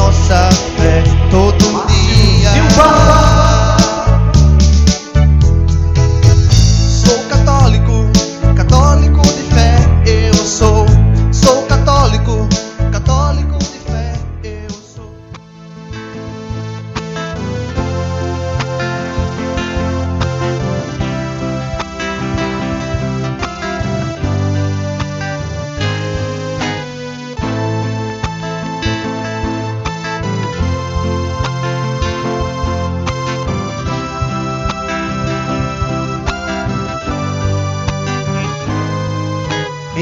nossa fé todo dia.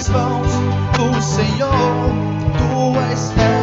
nas mãos do Senhor. Tu és pérola.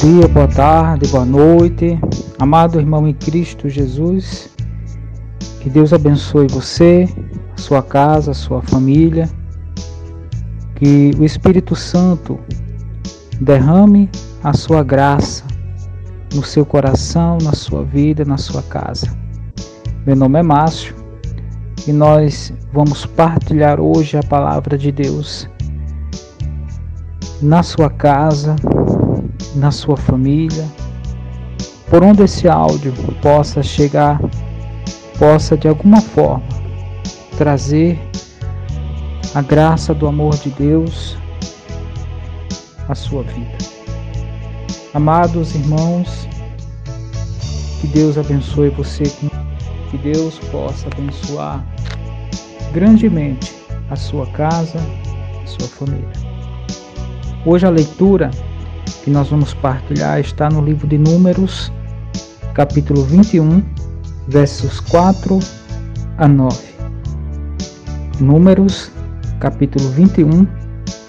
Dia, boa tarde, boa noite. Amado irmão em Cristo Jesus, que Deus abençoe você, a sua casa, a sua família. Que o Espírito Santo derrame a sua graça no seu coração, na sua vida, na sua casa. Meu nome é Márcio e nós vamos partilhar hoje a palavra de Deus na sua casa, na sua família, por onde esse áudio possa chegar, possa de alguma forma trazer a graça do amor de Deus à sua vida. Amados irmãos, que Deus abençoe você Que Deus possa abençoar grandemente a sua casa, a sua família. Hoje a leitura que nós vamos partilhar está no livro de Números, capítulo 21, versos 4 a 9. Números, capítulo 21,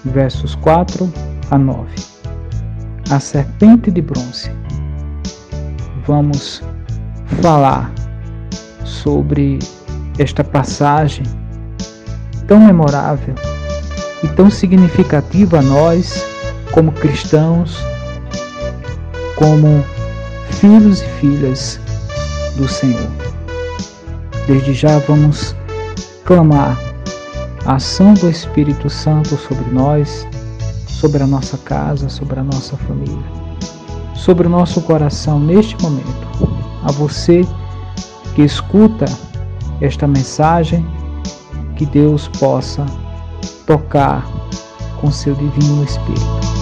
versos 4 a 9. A serpente de bronze. Vamos falar sobre esta passagem tão memorável e tão significativa a nós, como cristãos, como filhos e filhas do Senhor. Desde já vamos clamar a ação do Espírito Santo sobre nós, sobre a nossa casa, sobre a nossa família, sobre o nosso coração neste momento. A você que escuta esta mensagem, que Deus possa tocar com seu divino Espírito.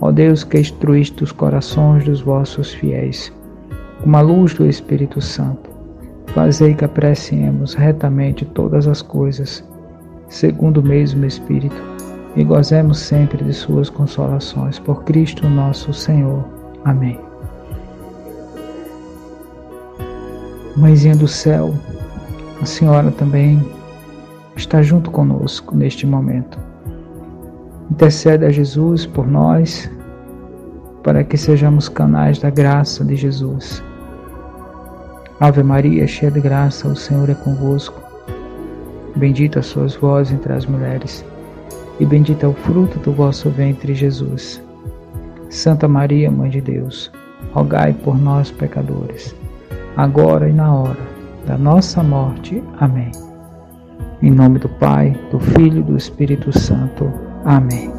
Ó Deus que instruíste os corações dos vossos fiéis, com a luz do Espírito Santo, fazei que apreciemos retamente todas as coisas, segundo o mesmo Espírito, e gozemos sempre de suas consolações. Por Cristo nosso Senhor. Amém. Mãezinha do céu, a Senhora também está junto conosco neste momento. Intercede a Jesus por nós, para que sejamos canais da graça de Jesus. Ave Maria, cheia de graça, o Senhor é convosco. Bendita sois vós entre as mulheres, e bendito é o fruto do vosso ventre, Jesus. Santa Maria, Mãe de Deus, rogai por nós, pecadores, agora e na hora da nossa morte. Amém. Em nome do Pai, do Filho e do Espírito Santo. Amém.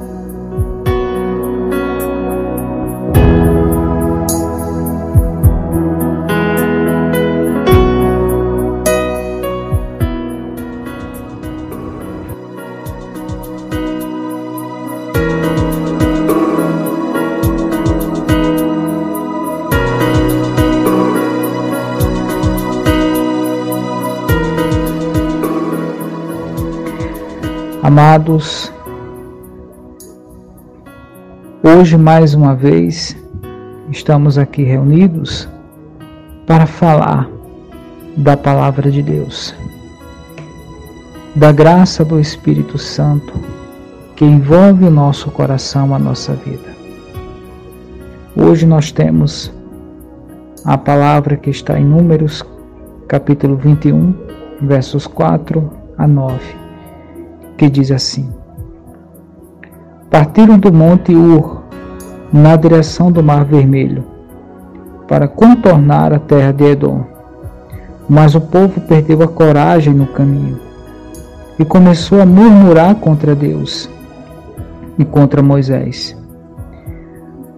Amados, hoje mais uma vez estamos aqui reunidos para falar da Palavra de Deus, da graça do Espírito Santo que envolve o nosso coração, a nossa vida. Hoje nós temos a palavra que está em Números, capítulo 21, versos 4 a 9 que diz assim: Partiram do monte Ur na direção do Mar Vermelho para contornar a terra de Edom. Mas o povo perdeu a coragem no caminho e começou a murmurar contra Deus e contra Moisés.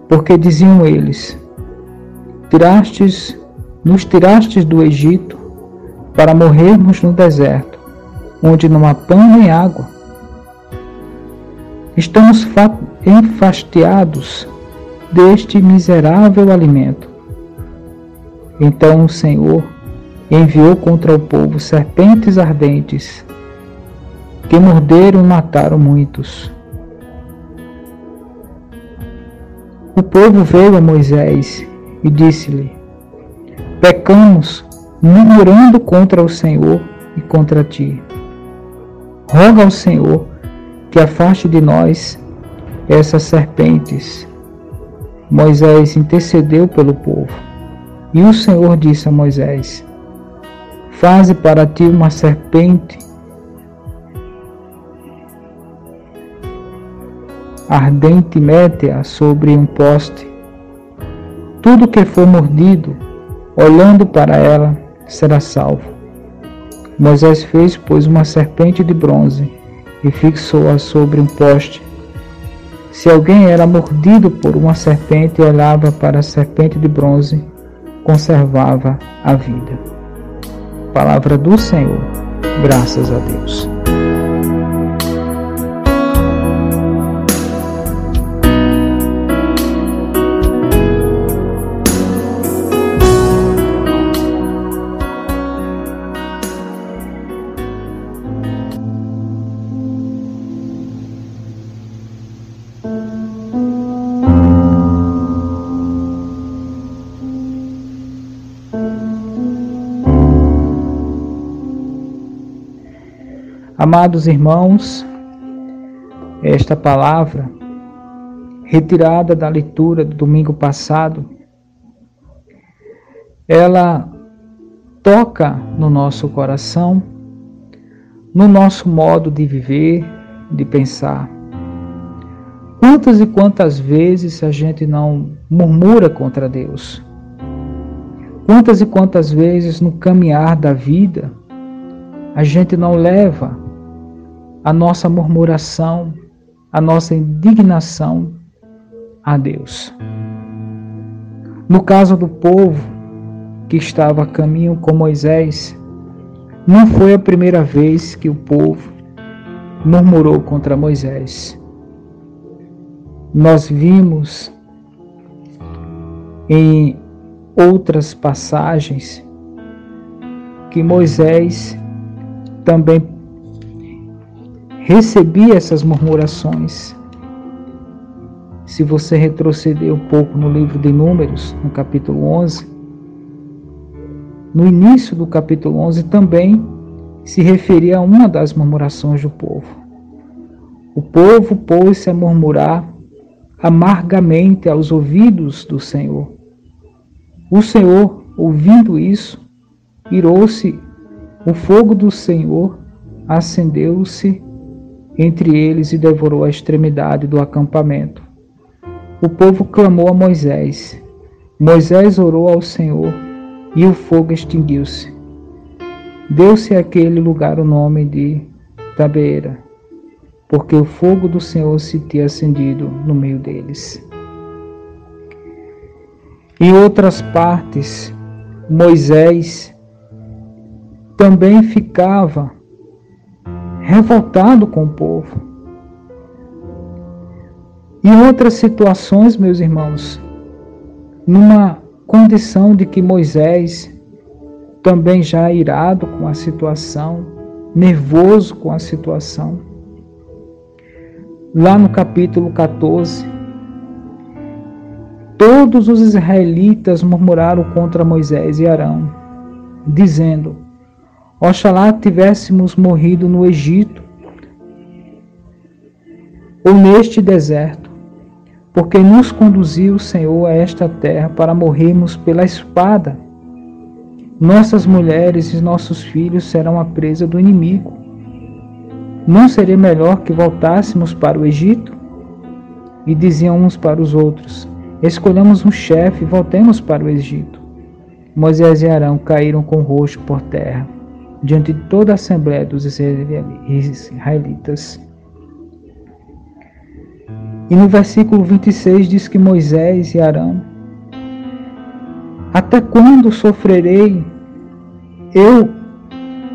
Porque diziam eles: Tirastes, nos tirastes do Egito para morrermos no deserto onde não há pão nem água. Estamos enfastiados deste miserável alimento. Então o Senhor enviou contra o povo serpentes ardentes, que morderam e mataram muitos. O povo veio a Moisés e disse-lhe: Pecamos, murmurando contra o Senhor e contra ti. Roga ao Senhor que afaste de nós essas serpentes. Moisés intercedeu pelo povo. E o Senhor disse a Moisés: Faze para ti uma serpente ardente, mete-a sobre um poste. Tudo que for mordido, olhando para ela, será salvo. Moisés fez, pois, uma serpente de bronze e fixou-a sobre um poste. Se alguém era mordido por uma serpente e olhava para a serpente de bronze, conservava a vida. Palavra do Senhor. Graças a Deus. Amados irmãos, esta palavra, retirada da leitura do domingo passado, ela toca no nosso coração, no nosso modo de viver, de pensar. Quantas e quantas vezes a gente não murmura contra Deus? Quantas e quantas vezes no caminhar da vida a gente não leva a nossa murmuração, a nossa indignação a Deus. No caso do povo que estava a caminho com Moisés, não foi a primeira vez que o povo murmurou contra Moisés. Nós vimos em outras passagens que Moisés também recebi essas murmurações. Se você retroceder um pouco no livro de Números, no capítulo 11, no início do capítulo 11 também se referia a uma das murmurações do povo. O povo pôs-se a murmurar amargamente aos ouvidos do Senhor. O Senhor, ouvindo isso, irou-se, o fogo do Senhor acendeu-se entre eles e devorou a extremidade do acampamento. O povo clamou a Moisés. Moisés orou ao Senhor e o fogo extinguiu-se. Deu-se àquele lugar o nome de Tabeira, porque o fogo do Senhor se tinha acendido no meio deles. Em outras partes, Moisés também ficava revoltado com o povo. E outras situações, meus irmãos, numa condição de que Moisés, também já irado com a situação, nervoso com a situação, lá no capítulo 14, todos os israelitas murmuraram contra Moisés e Arão, dizendo: Oxalá tivéssemos morrido no Egito ou neste deserto, porque nos conduziu o Senhor a esta terra para morrermos pela espada. Nossas mulheres e nossos filhos serão a presa do inimigo. Não seria melhor que voltássemos para o Egito? E diziam uns para os outros: Escolhamos um chefe e voltemos para o Egito. Moisés e Arão caíram com o rosto por terra diante de toda a Assembleia dos Israelitas. E no versículo 26 diz que Moisés e Arão, até quando sofrerei eu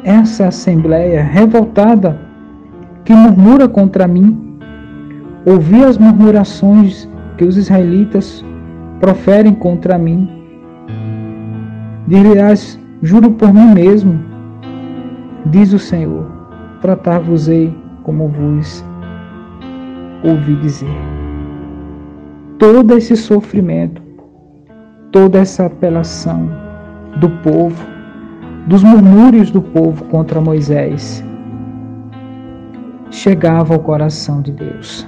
essa assembleia revoltada que murmura contra mim? Ouvi as murmurações que os israelitas proferem contra mim. Dirás, juro por mim mesmo, Diz o Senhor: Tratar-vos-ei como vos ouvi dizer. Todo esse sofrimento, toda essa apelação do povo, dos murmúrios do povo contra Moisés, chegava ao coração de Deus.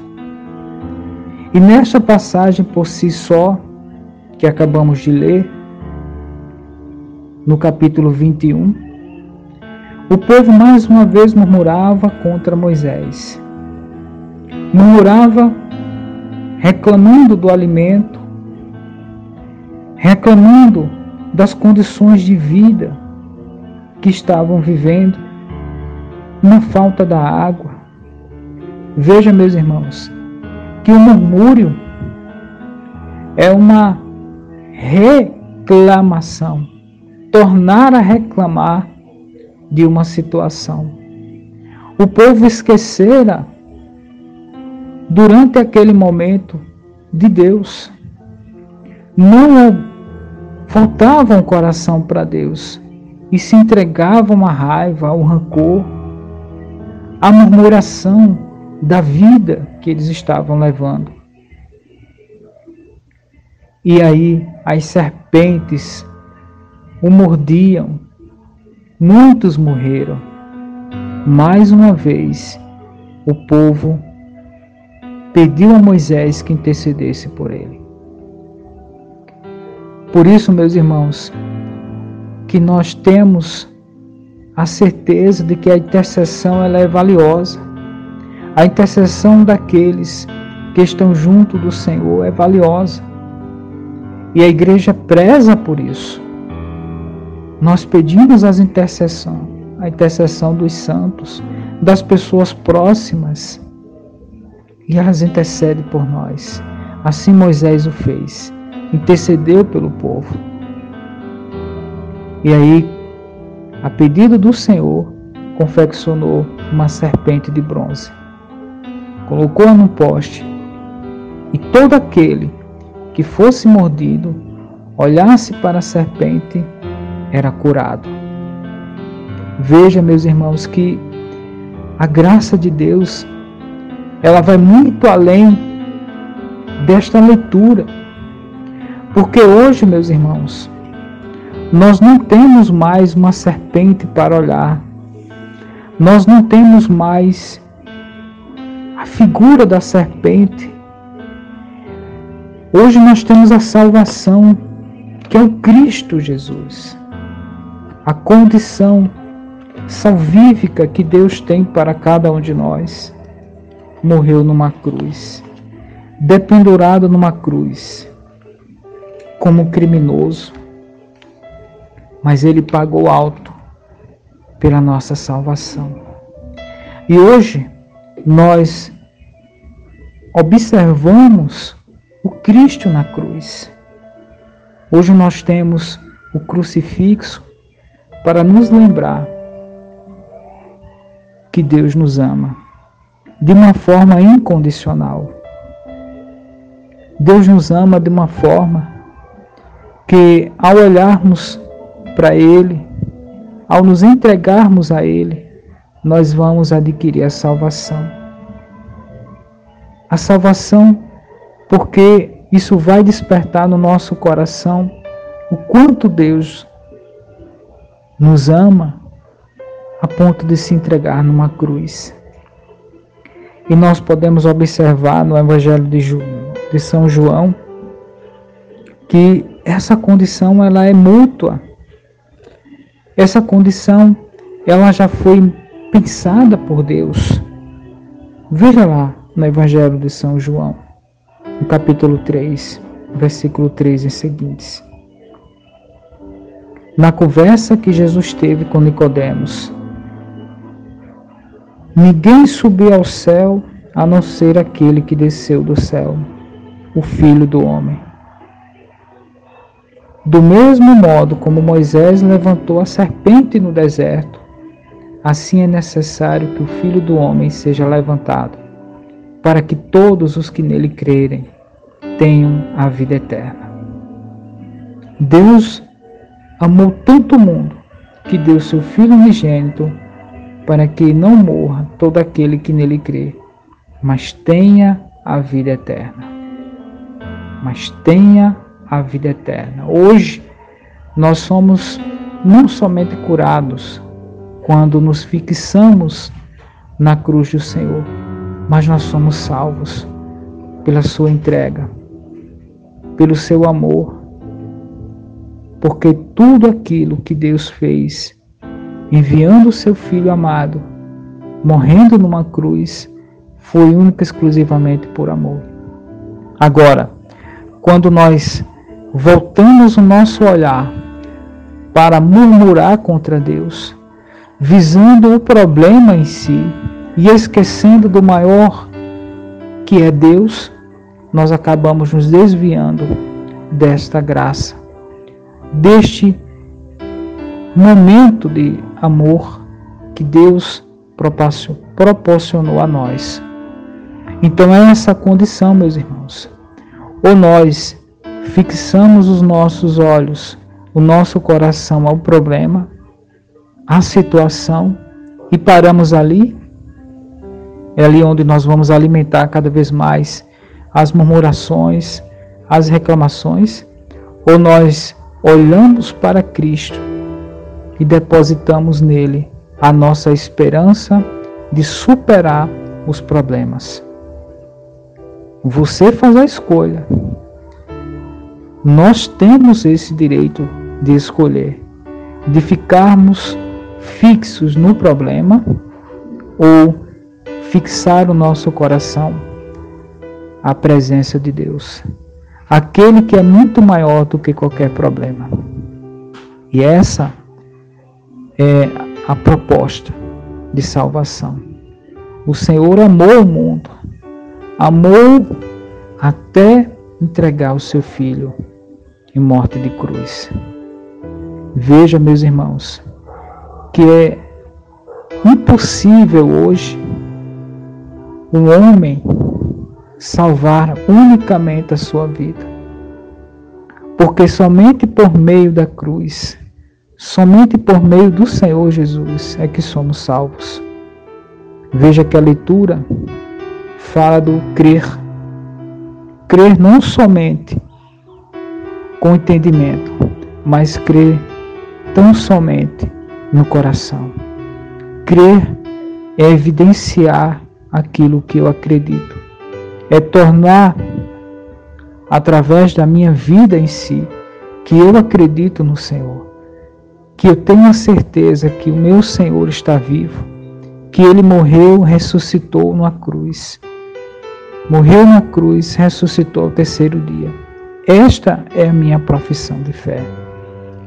E nesta passagem por si só, que acabamos de ler, no capítulo 21, o povo mais uma vez murmurava contra Moisés. Murmurava reclamando do alimento, reclamando das condições de vida que estavam vivendo, na falta da água. Veja, meus irmãos, que o murmúrio é uma reclamação, tornar a reclamar de uma situação. O povo esquecera durante aquele momento de Deus. Não faltava um coração para Deus e se entregavam à raiva, ao rancor, à murmuração da vida que eles estavam levando. E aí as serpentes o mordiam, muitos morreram. Mais uma vez, o povo pediu a Moisés que intercedesse por ele. Por isso, meus irmãos, que nós temos a certeza de que a intercessão ela é valiosa. A intercessão daqueles que estão junto do Senhor é valiosa. E a igreja preza por isso. Nós pedimos as intercessão, a intercessão dos santos, das pessoas próximas, e elas intercedem por nós. Assim Moisés o fez, intercedeu pelo povo. E aí, a pedido do Senhor, confeccionou uma serpente de bronze, colocou-a num poste, e todo aquele que fosse mordido, olhasse para a serpente, era curado. Veja, meus irmãos, que a graça de Deus ela vai muito além desta leitura. Porque hoje, meus irmãos, nós não temos mais uma serpente para olhar. Nós não temos mais a figura da serpente. Hoje nós temos a salvação, que é o Cristo Jesus. A condição salvífica que Deus tem para cada um de nós morreu numa cruz, dependurado numa cruz, como criminoso, mas ele pagou alto pela nossa salvação. E hoje nós observamos o Cristo na cruz. Hoje nós temos o crucifixo para nos lembrar que Deus nos ama de uma forma incondicional. Deus nos ama de uma forma que, ao olharmos para Ele, ao nos entregarmos a Ele, nós vamos adquirir a salvação. A salvação, porque isso vai despertar no nosso coração o quanto Deus nos ama a ponto de se entregar numa cruz. E nós podemos observar no Evangelho de, Ju, de São João que essa condição ela é mútua. Essa condição ela já foi pensada por Deus. Veja lá no Evangelho de São João, no capítulo 3, versículo 3 e seguintes. Na conversa que Jesus teve com Nicodemos, Ninguém subiu ao céu a não ser aquele que desceu do céu, o Filho do Homem. Do mesmo modo como Moisés levantou a serpente no deserto, assim é necessário que o Filho do Homem seja levantado, para que todos os que nele crerem tenham a vida eterna. Deus amou tanto o mundo que deu seu Filho unigênito para que não morra todo aquele que nele crê, mas tenha a vida eterna. Mas tenha a vida eterna. Hoje, nós somos não somente curados quando nos fixamos na cruz do Senhor, mas nós somos salvos. pela sua entrega, pelo seu amor, porque tudo aquilo que Deus fez, enviando o seu Filho amado, morrendo numa cruz, foi única e exclusivamente por amor. Agora, quando nós voltamos o nosso olhar para murmurar contra Deus, visando o problema em si e esquecendo do maior que é Deus, nós acabamos nos desviando desta graça, deste momento de amor que Deus proporcionou a nós. Então é essa condição, meus irmãos. Ou nós fixamos os nossos olhos, o nosso coração ao problema, à situação e paramos ali, é ali onde nós vamos alimentar cada vez mais as murmurações, as reclamações, ou nós olhamos para Cristo e depositamos nele a nossa esperança de superar os problemas. Você faz a escolha. Nós temos esse direito de escolher, de ficarmos fixos no problema ou fixar o nosso coração à presença de Deus, aquele que é muito maior do que qualquer problema. E essa é a proposta de salvação. O Senhor amou o mundo, amou até entregar o seu filho em morte de cruz. Veja, meus irmãos, que é impossível hoje um homem salvar unicamente a sua vida. Porque somente por meio da cruz, somente por meio do Senhor Jesus é que somos salvos. Veja que a leitura fala do crer. Crer não somente com entendimento, mas crer tão somente no coração. Crer é evidenciar aquilo que eu acredito. É tornar, através da minha vida em si, que eu acredito no Senhor. Que eu tenho a certeza que o meu Senhor está vivo. Que ele morreu, ressuscitou na cruz. Morreu na cruz, ressuscitou ao terceiro dia. Esta é a minha profissão de fé.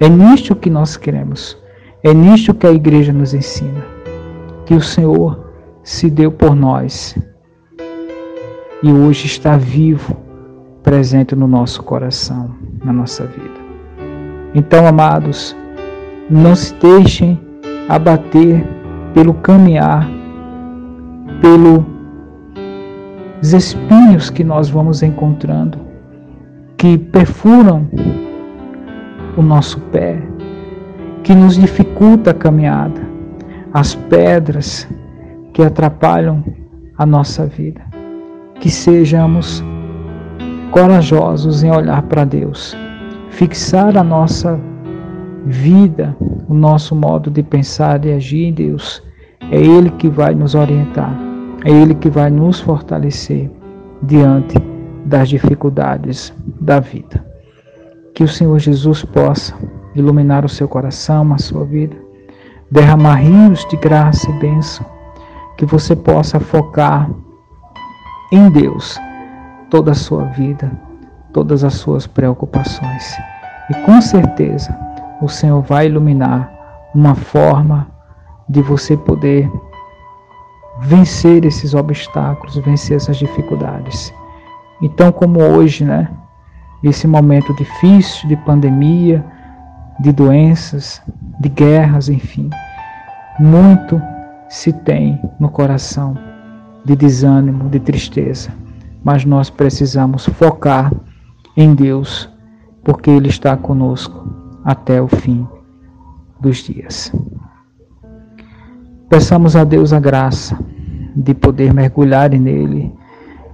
É nisto que nós queremos. É nisto que a igreja nos ensina. Que o Senhor se deu por nós e hoje está vivo, presente no nosso coração, na nossa vida. Então, amados, não se deixem abater pelo caminhar, pelos espinhos que nós vamos encontrando, que perfuram o nosso pé, que nos dificulta a caminhada, as pedras que atrapalham a nossa vida. Que sejamos corajosos em olhar para Deus, fixar a nossa vida, o nosso modo de pensar e agir em Deus. É Ele que vai nos orientar, é Ele que vai nos fortalecer diante das dificuldades da vida. Que o Senhor Jesus possa iluminar o seu coração, a sua vida, derramar rios de graça e bênção que você possa focar em Deus toda a sua vida, todas as suas preocupações. E com certeza o Senhor vai iluminar uma forma de você poder vencer esses obstáculos, vencer essas dificuldades. Então, como hoje, né? Esse momento difícil de pandemia, de doenças, de guerras, enfim, muito se tem no coração de desânimo, de tristeza, mas nós precisamos focar em Deus, porque Ele está conosco até o fim dos dias. Peçamos a Deus a graça de poder mergulhar nele,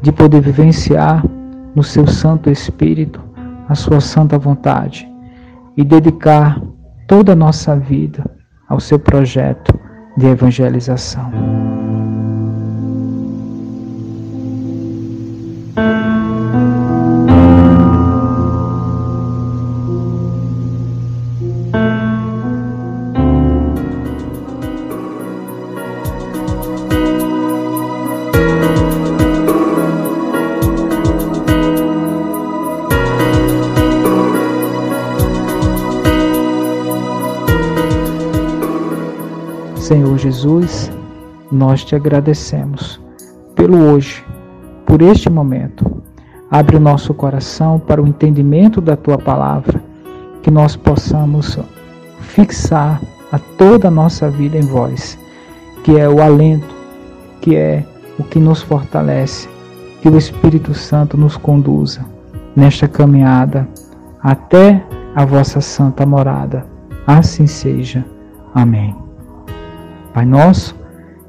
de poder vivenciar no seu Santo Espírito a sua santa vontade e dedicar toda a nossa vida ao seu projeto de evangelização. Nós te agradecemos pelo hoje, por este momento. Abre o nosso coração para o entendimento da tua palavra, que nós possamos fixar a toda a nossa vida em vós, que é o alento, que é o que nos fortalece, que o Espírito Santo nos conduza nesta caminhada até a vossa santa morada. Assim seja. Amém. Pai nosso,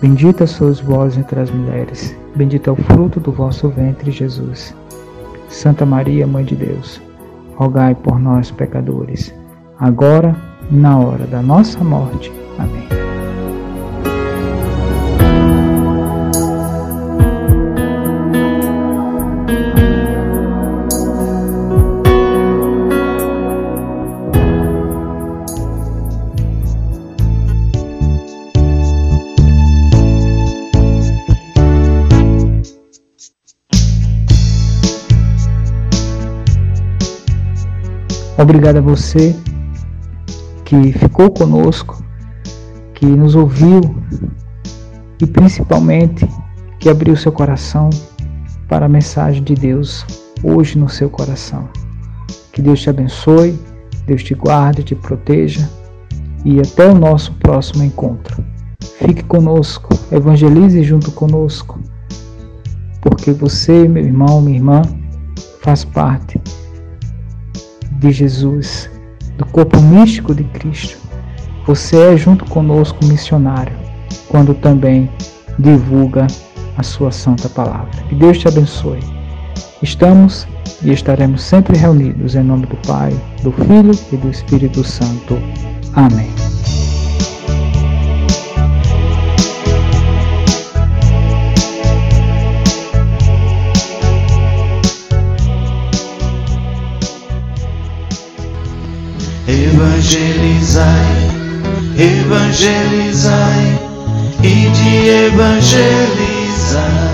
Bendita sois vós entre as mulheres, bendito é o fruto do vosso ventre, Jesus. Santa Maria, Mãe de Deus, rogai por nós, pecadores, agora e na hora da nossa morte. Amém. Obrigado a você que ficou conosco, que nos ouviu e principalmente que abriu seu coração para a mensagem de Deus hoje no seu coração. Que Deus te abençoe, Deus te guarde, te proteja e até o nosso próximo encontro. Fique conosco, evangelize junto conosco, porque você, meu irmão, minha irmã, faz parte de Jesus, do corpo místico de Cristo. Você é junto conosco missionário, quando também divulga a sua santa palavra. Que Deus te abençoe. Estamos e estaremos sempre reunidos em nome do Pai, do Filho e do Espírito Santo. Amém. Evangelizai, evangelizai e de evangelizar.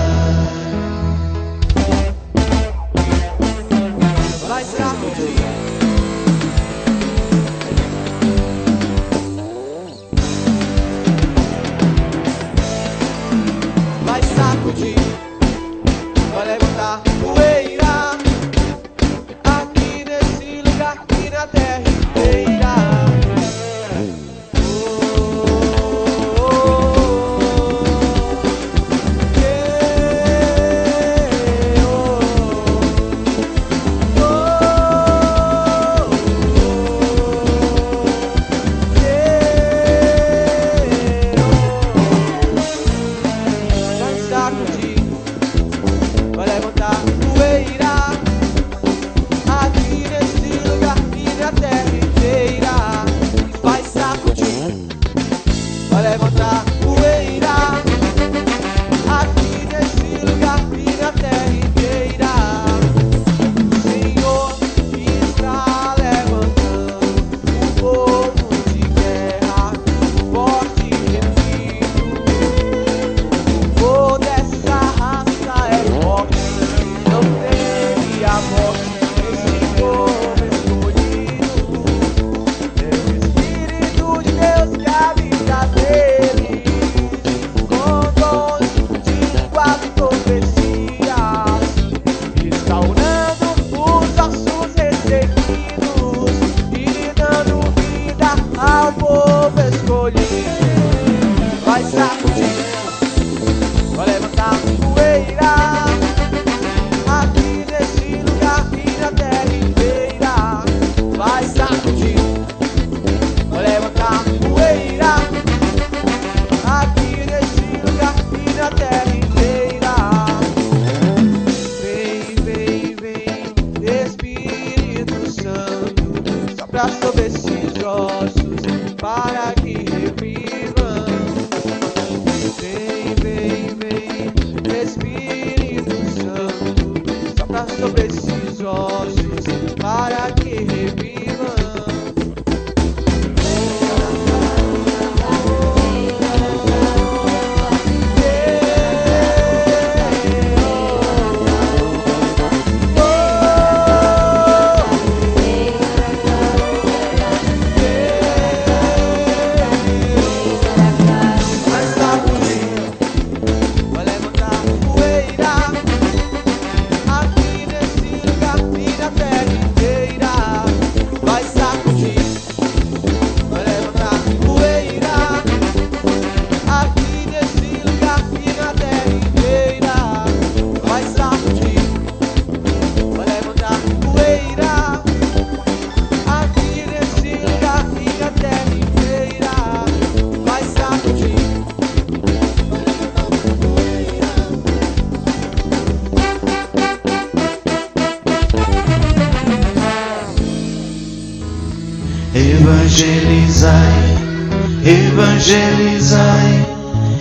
Evangelizai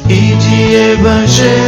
e de evangelizar.